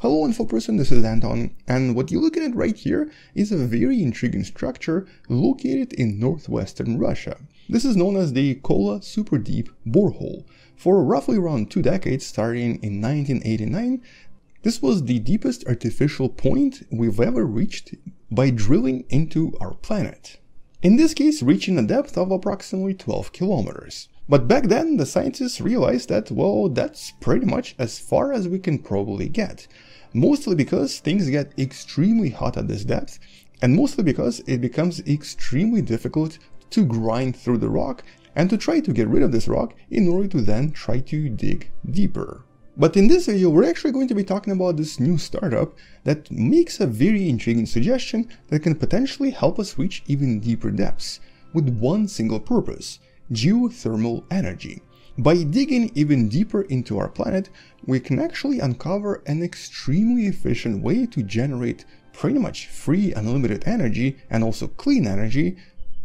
Hello InfoPerson, this is Anton, and what you're looking at right here is a very intriguing structure located in northwestern Russia. This is known as the Kola Super Deep Borehole. For roughly around two decades, starting in 1989, this was the deepest artificial point we've ever reached by drilling into our planet. In this case, reaching a depth of approximately 12 kilometers. But back then, the scientists realized that, well, that's pretty much as far as we can probably get mostly because things get extremely hot at this depth, and mostly because it becomes extremely difficult to grind through the rock and to try to get rid of this rock in order to then try to dig deeper. But in this video, we're actually going to be talking about this new startup that makes a very intriguing suggestion that can potentially help us reach even deeper depths with one single purpose, geothermal energy. By digging even deeper into our planet, we can actually uncover an extremely efficient way to generate pretty much free unlimited energy and also clean energy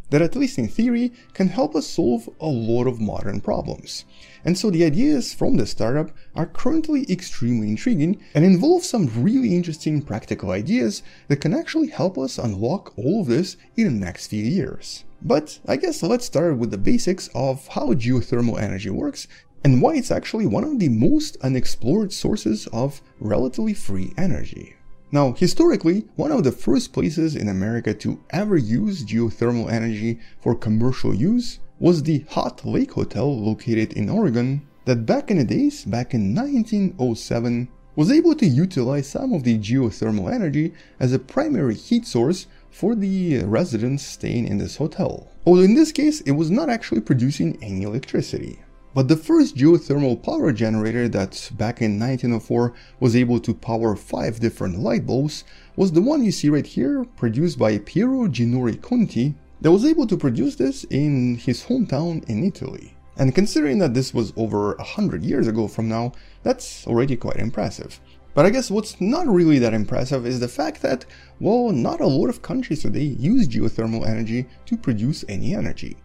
that at least in theory can help us solve a lot of modern problems. And so the ideas from this startup are currently extremely intriguing and involve some really interesting practical ideas that can actually help us unlock all of this in the next few years. But I guess let's start with the basics of how geothermal energy works and why it's actually one of the most unexplored sources of relatively free energy. Now, historically, one of the first places in America to ever use geothermal energy for commercial use was the Hot Lake Hotel located in Oregon that back in the days, back in 1907, was able to utilize some of the geothermal energy as a primary heat source for the residents staying in this hotel. Although in this case it was not actually producing any electricity. But the first geothermal power generator that back in 1904 was able to power 5 different light bulbs was the one you see right here, produced by Piero Ginori Conti, that was able to produce this in his hometown in Italy. And considering that this was over 100 years ago from now, that's already quite impressive. But I guess what's not really that impressive is the fact that, well, not a lot of countries today use geothermal energy to produce any energy.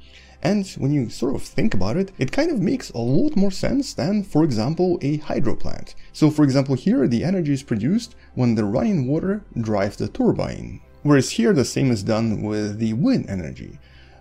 And when you sort of think about it, it kind of makes a lot more sense than, for example, a hydro plant. So for example here, the energy is produced when the running water drives the turbine. Whereas here the same is done with the wind energy.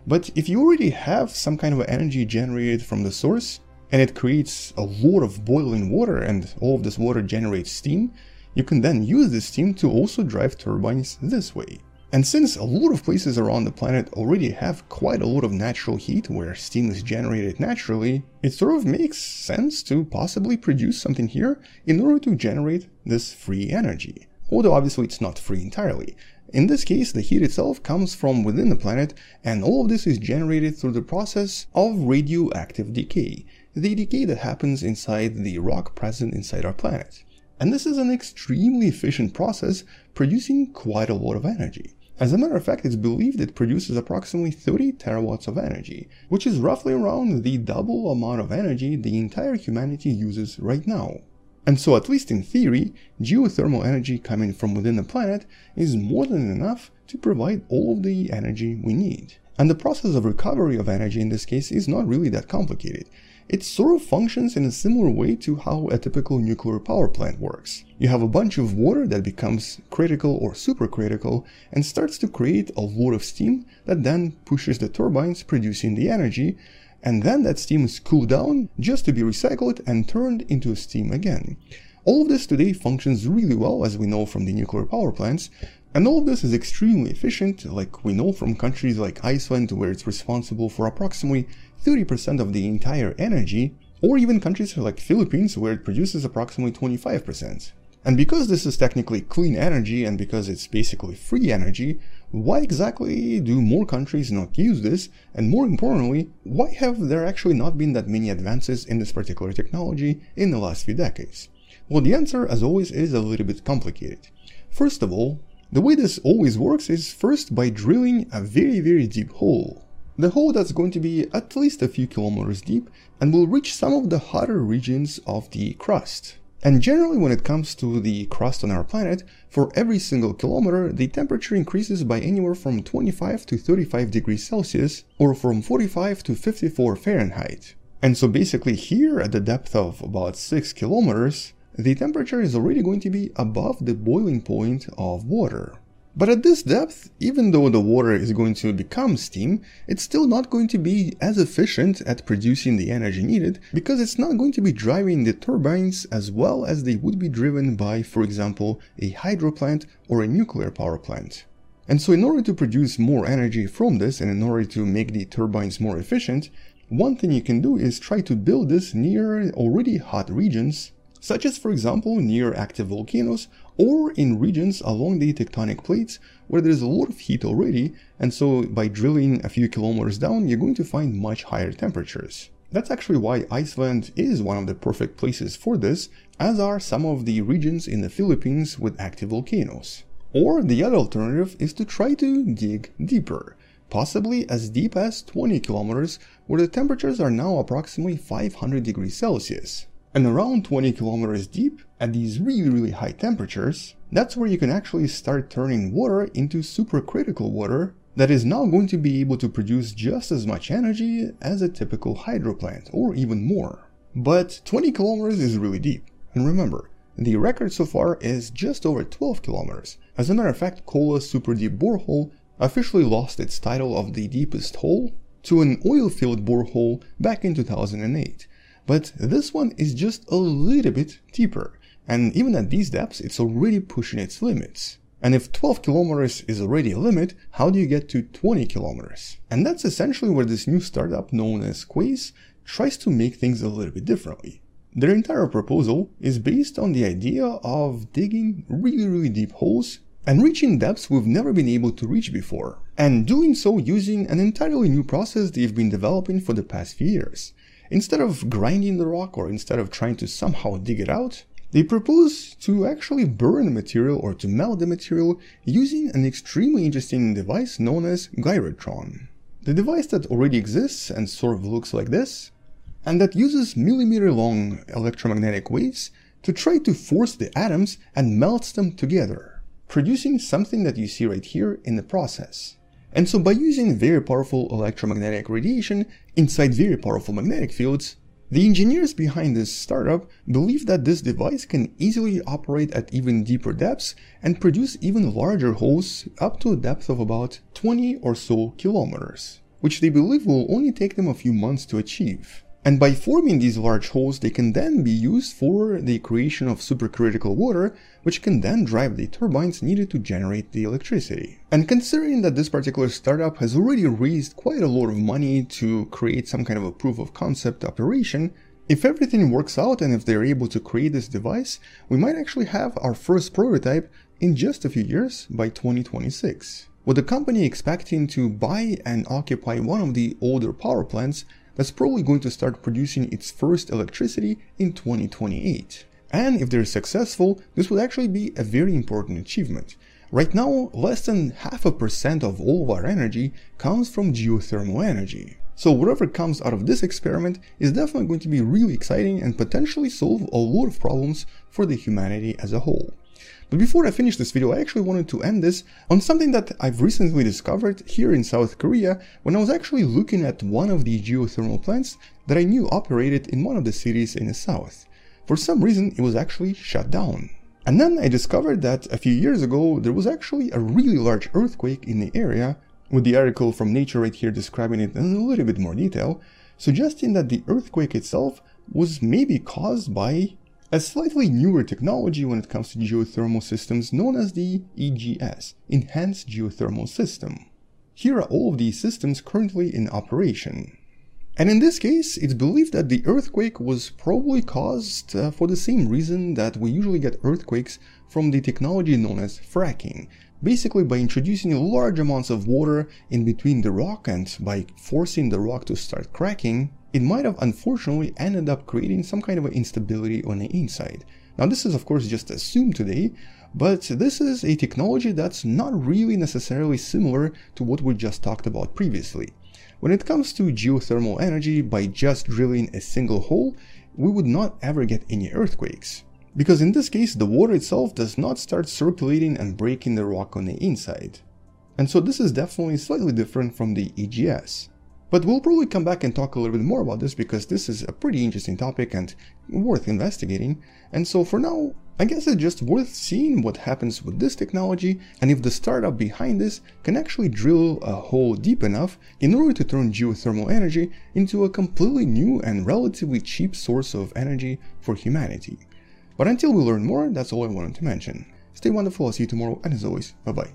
But if you already have some kind of energy generated from the source, and it creates a lot of boiling water and all of this water generates steam, you can then use this steam to also drive turbines this way. And since a lot of places around the planet already have quite a lot of natural heat where steam is generated naturally, it sort of makes sense to possibly produce something here in order to generate this free energy. Although obviously it's not free entirely. In this case, the heat itself comes from within the planet and all of this is generated through the process of radioactive decay, the decay that happens inside the rock present inside our planet. And this is an extremely efficient process producing quite a lot of energy. As a matter of fact, it's believed it produces approximately 30 terawatts of energy, which is roughly around the double amount of energy the entire humanity uses right now. And so, at least in theory, geothermal energy coming from within the planet is more than enough to provide all of the energy we need. And the process of recovery of energy in this case is not really that complicated. It sort of functions in a similar way to how a typical nuclear power plant works. You have a bunch of water that becomes critical or supercritical and starts to create a lot of steam that then pushes the turbines producing the energy and then that steam is cooled down just to be recycled and turned into steam again. All of this today functions really well as we know from the nuclear power plants, and all of this is extremely efficient, like we know from countries like Iceland where it's responsible for approximately 30% of the entire energy, or even countries like Philippines where it produces approximately 25%. And because this is technically clean energy and because it's basically free energy, why exactly do more countries not use this? And more importantly, why have there actually not been that many advances in this particular technology in the last few decades? Well, the answer, as always, is a little bit complicated. First of all, the way this always works is first by drilling a very very deep hole. The hole that's going to be at least a few kilometers deep and will reach some of the hotter regions of the crust. And generally when it comes to the crust on our planet, for every single kilometer the temperature increases by anywhere from 25 to 35 degrees Celsius or from 45 to 54 Fahrenheit. And so basically here at the depth of about 6 kilometers, the temperature is already going to be above the boiling point of water. But at this depth, even though the water is going to become steam, it's still not going to be as efficient at producing the energy needed because it's not going to be driving the turbines as well as they would be driven by, for example, a hydro plant or a nuclear power plant. And so in order to produce more energy from this and in order to make the turbines more efficient, one thing you can do is try to build this near already hot regions such as for example near active volcanoes or in regions along the tectonic plates where there's a lot of heat already and so by drilling a few kilometers down you're going to find much higher temperatures. That's actually why Iceland is one of the perfect places for this, as are some of the regions in the Philippines with active volcanoes. Or the other alternative is to try to dig deeper, possibly as deep as 20 kilometers, where the temperatures are now approximately 500 degrees Celsius. And around 20 kilometers deep, at these really really high temperatures, that's where you can actually start turning water into supercritical water that is now going to be able to produce just as much energy as a typical hydro plant, or even more. But 20 kilometers is really deep. And remember, the record so far is just over 12 kilometers. As a matter of fact, Kola Super Deep Borehole officially lost its title of the deepest hole to an oil-filled borehole back in 2008 but this one is just a little bit deeper, and even at these depths it's already pushing its limits. And if 12 kilometers is already a limit, how do you get to 20 kilometers? And that's essentially where this new startup known as Quaise tries to make things a little bit differently. Their entire proposal is based on the idea of digging really really deep holes and reaching depths we've never been able to reach before, and doing so using an entirely new process they've been developing for the past few years. Instead of grinding the rock or instead of trying to somehow dig it out, they propose to actually burn the material or to melt the material using an extremely interesting device known as Gyrotron. The device that already exists and sort of looks like this, and that uses millimeter long electromagnetic waves to try to force the atoms and melts them together, producing something that you see right here in the process. And so by using very powerful electromagnetic radiation inside very powerful magnetic fields, the engineers behind this startup believe that this device can easily operate at even deeper depths and produce even larger holes up to a depth of about 20 or so kilometers, which they believe will only take them a few months to achieve. And by forming these large holes, they can then be used for the creation of supercritical water, which can then drive the turbines needed to generate the electricity. And considering that this particular startup has already raised quite a lot of money to create some kind of a proof of concept operation, if everything works out and if they're able to create this device, we might actually have our first prototype in just a few years by 2026 with the company expecting to buy and occupy one of the older power plants that's probably going to start producing its first electricity in 2028. And if they're successful, this would actually be a very important achievement. Right now, less than half a percent of all of our energy comes from geothermal energy. So whatever comes out of this experiment is definitely going to be really exciting and potentially solve a lot of problems for the humanity as a whole. But before I finish this video, I actually wanted to end this on something that I've recently discovered here in South Korea when I was actually looking at one of the geothermal plants that I knew operated in one of the cities in the south. For some reason, it was actually shut down. And then I discovered that a few years ago, there was actually a really large earthquake in the area, with the article from Nature right here describing it in a little bit more detail, suggesting that the earthquake itself was maybe caused by a slightly newer technology when it comes to geothermal systems known as the EGS, Enhanced Geothermal System. Here are all of these systems currently in operation. And in this case, it's believed that the earthquake was probably caused uh, for the same reason that we usually get earthquakes from the technology known as fracking. Basically by introducing large amounts of water in between the rock and by forcing the rock to start cracking, it might have unfortunately ended up creating some kind of instability on the inside. Now this is of course just assumed today, but this is a technology that's not really necessarily similar to what we just talked about previously. When it comes to geothermal energy, by just drilling a single hole, we would not ever get any earthquakes. Because in this case, the water itself does not start circulating and breaking the rock on the inside. And so this is definitely slightly different from the EGS. But we'll probably come back and talk a little bit more about this because this is a pretty interesting topic and worth investigating. And so for now, I guess it's just worth seeing what happens with this technology and if the startup behind this can actually drill a hole deep enough in order to turn geothermal energy into a completely new and relatively cheap source of energy for humanity. But until we learn more, that's all I wanted to mention. Stay wonderful, I'll see you tomorrow, and as always, bye bye.